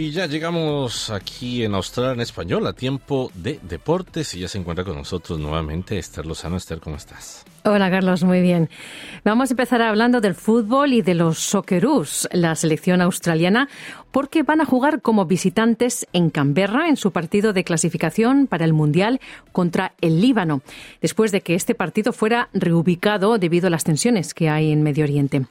Y ya llegamos aquí en Australia en español a tiempo de deportes y ya se encuentra con nosotros nuevamente Esther Lozano. Esther, ¿cómo estás? Hola Carlos, muy bien. Vamos a empezar hablando del fútbol y de los Socceroos, la selección australiana, porque van a jugar como visitantes en Canberra en su partido de clasificación para el Mundial contra el Líbano, después de que este partido fuera reubicado debido a las tensiones que hay en Medio Oriente.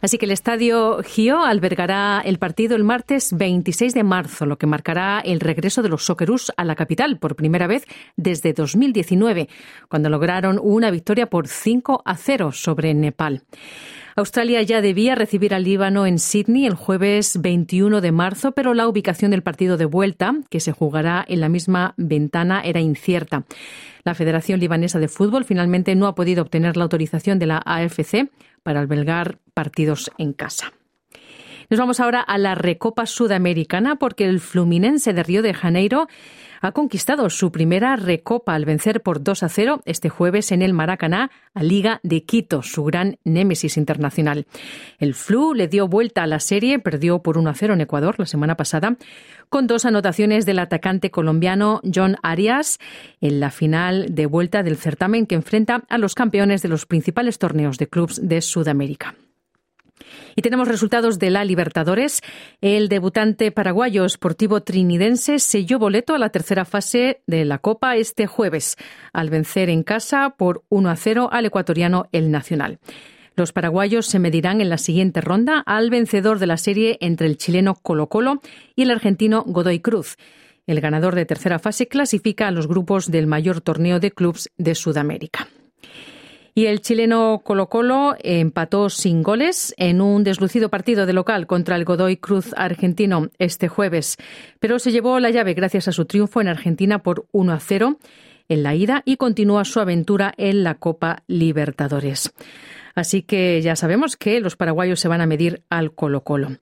Así que el estadio Gio albergará el partido el martes 26 de marzo, lo que marcará el regreso de los Socceroos a la capital por primera vez desde 2019, cuando lograron una victoria por 5 a 0 sobre Nepal. Australia ya debía recibir al Líbano en Sydney el jueves 21 de marzo, pero la ubicación del partido de vuelta, que se jugará en la misma ventana, era incierta. La Federación Libanesa de Fútbol finalmente no ha podido obtener la autorización de la AFC para albergar partidos en casa. Nos vamos ahora a la Recopa Sudamericana porque el Fluminense de Río de Janeiro ha conquistado su primera recopa al vencer por 2 a 0 este jueves en el Maracaná a Liga de Quito, su gran némesis internacional. El Flu le dio vuelta a la serie, perdió por 1 a 0 en Ecuador la semana pasada, con dos anotaciones del atacante colombiano John Arias en la final de vuelta del certamen que enfrenta a los campeones de los principales torneos de clubes de Sudamérica. Y tenemos resultados de la Libertadores. El debutante paraguayo Sportivo Trinidense selló boleto a la tercera fase de la Copa este jueves, al vencer en casa por 1 a 0 al ecuatoriano El Nacional. Los paraguayos se medirán en la siguiente ronda al vencedor de la serie entre el chileno Colo Colo y el argentino Godoy Cruz. El ganador de tercera fase clasifica a los grupos del mayor torneo de clubes de Sudamérica. Y el chileno Colo Colo empató sin goles en un deslucido partido de local contra el Godoy Cruz argentino este jueves, pero se llevó la llave gracias a su triunfo en Argentina por 1 a 0 en la ida y continúa su aventura en la Copa Libertadores. Así que ya sabemos que los paraguayos se van a medir al Colo Colo.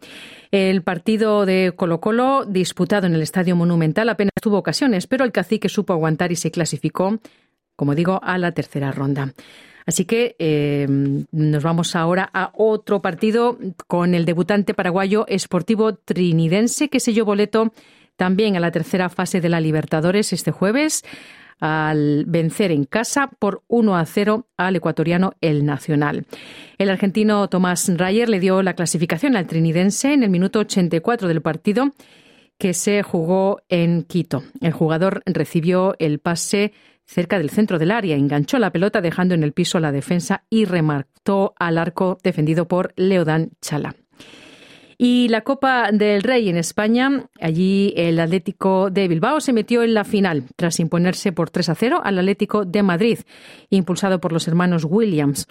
El partido de Colo Colo, disputado en el Estadio Monumental, apenas tuvo ocasiones, pero el cacique supo aguantar y se clasificó, como digo, a la tercera ronda. Así que eh, nos vamos ahora a otro partido con el debutante paraguayo Esportivo Trinidense que selló boleto también a la tercera fase de la Libertadores este jueves al vencer en casa por 1 a 0 al ecuatoriano El Nacional. El argentino Tomás Rayer le dio la clasificación al trinidense en el minuto 84 del partido que se jugó en Quito. El jugador recibió el pase cerca del centro del área, enganchó la pelota dejando en el piso la defensa y remató al arco defendido por Leodán Chala. Y la Copa del Rey en España, allí el Atlético de Bilbao se metió en la final tras imponerse por 3 a 0 al Atlético de Madrid, impulsado por los hermanos Williams.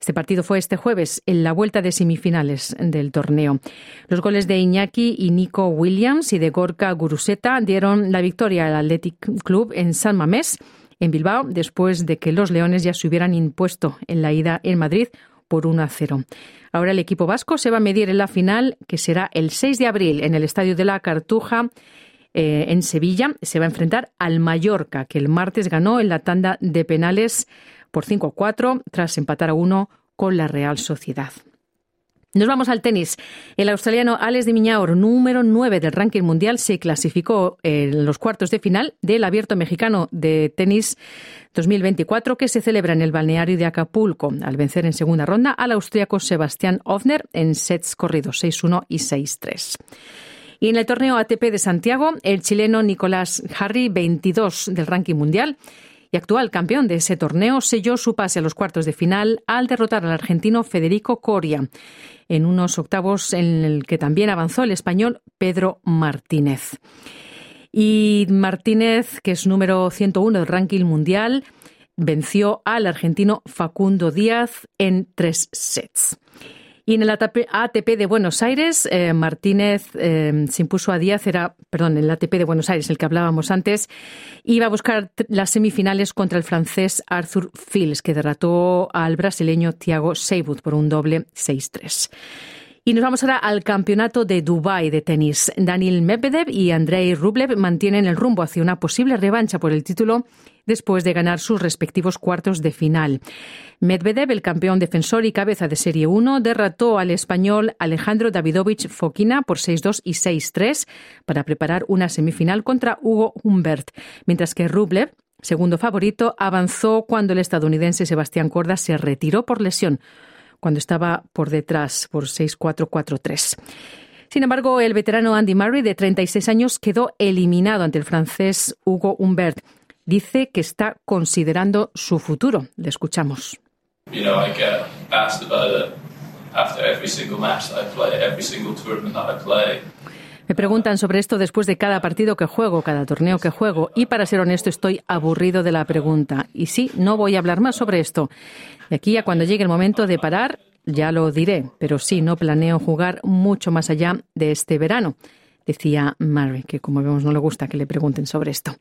Este partido fue este jueves en la vuelta de semifinales del torneo. Los goles de Iñaki y Nico Williams y de Gorka Guruseta dieron la victoria al Athletic Club en San Mamés en Bilbao después de que los Leones ya se hubieran impuesto en la ida en Madrid por 1 a 0. Ahora el equipo vasco se va a medir en la final, que será el 6 de abril en el Estadio de la Cartuja. Eh, en Sevilla se va a enfrentar al Mallorca, que el martes ganó en la tanda de penales por 5 a 4 tras empatar a 1 con la Real Sociedad. Nos vamos al tenis. El australiano Alex de Miñaur, número 9 del ranking mundial, se clasificó en los cuartos de final del Abierto Mexicano de Tenis 2024 que se celebra en el balneario de Acapulco al vencer en segunda ronda al austríaco Sebastián Ofner en sets corridos 6-1 y 6-3. Y en el torneo ATP de Santiago, el chileno Nicolás Harry, 22 del ranking mundial, actual campeón de ese torneo, selló su pase a los cuartos de final al derrotar al argentino Federico Coria en unos octavos en el que también avanzó el español Pedro Martínez. Y Martínez, que es número 101 del ranking mundial, venció al argentino Facundo Díaz en tres sets. Y en el ATP de Buenos Aires, eh, Martínez eh, se impuso a Díaz, era, perdón, el ATP de Buenos Aires, el que hablábamos antes, iba a buscar las semifinales contra el francés Arthur Fils, que derrotó al brasileño Thiago Seibold por un doble 6-3. Y nos vamos ahora al campeonato de Dubái de tenis. Daniel Medvedev y Andrei Rublev mantienen el rumbo hacia una posible revancha por el título después de ganar sus respectivos cuartos de final. Medvedev, el campeón defensor y cabeza de Serie 1, derrotó al español Alejandro Davidovich Fokina por 6-2 y 6-3 para preparar una semifinal contra Hugo Humbert, mientras que Rublev, segundo favorito, avanzó cuando el estadounidense Sebastián Corda se retiró por lesión cuando estaba por detrás por 6-4-4-3. Sin embargo, el veterano Andy Murray, de 36 años, quedó eliminado ante el francés Hugo Humbert. Dice que está considerando su futuro. Le escuchamos. Me preguntan sobre esto después de cada partido que juego, cada torneo que juego, y para ser honesto estoy aburrido de la pregunta. Y sí, no voy a hablar más sobre esto. De aquí a cuando llegue el momento de parar, ya lo diré, pero sí, no planeo jugar mucho más allá de este verano, decía Murray, que como vemos no le gusta que le pregunten sobre esto.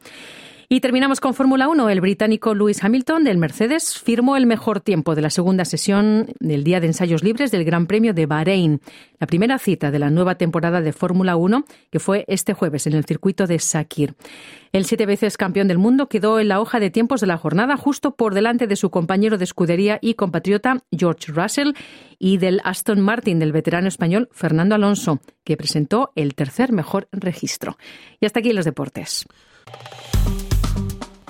Y terminamos con Fórmula 1. El británico Lewis Hamilton del Mercedes firmó el mejor tiempo de la segunda sesión del día de ensayos libres del Gran Premio de Bahrein, la primera cita de la nueva temporada de Fórmula 1 que fue este jueves en el circuito de Sakir. El siete veces campeón del mundo quedó en la hoja de tiempos de la jornada justo por delante de su compañero de escudería y compatriota George Russell y del Aston Martin del veterano español Fernando Alonso, que presentó el tercer mejor registro. Y hasta aquí los deportes.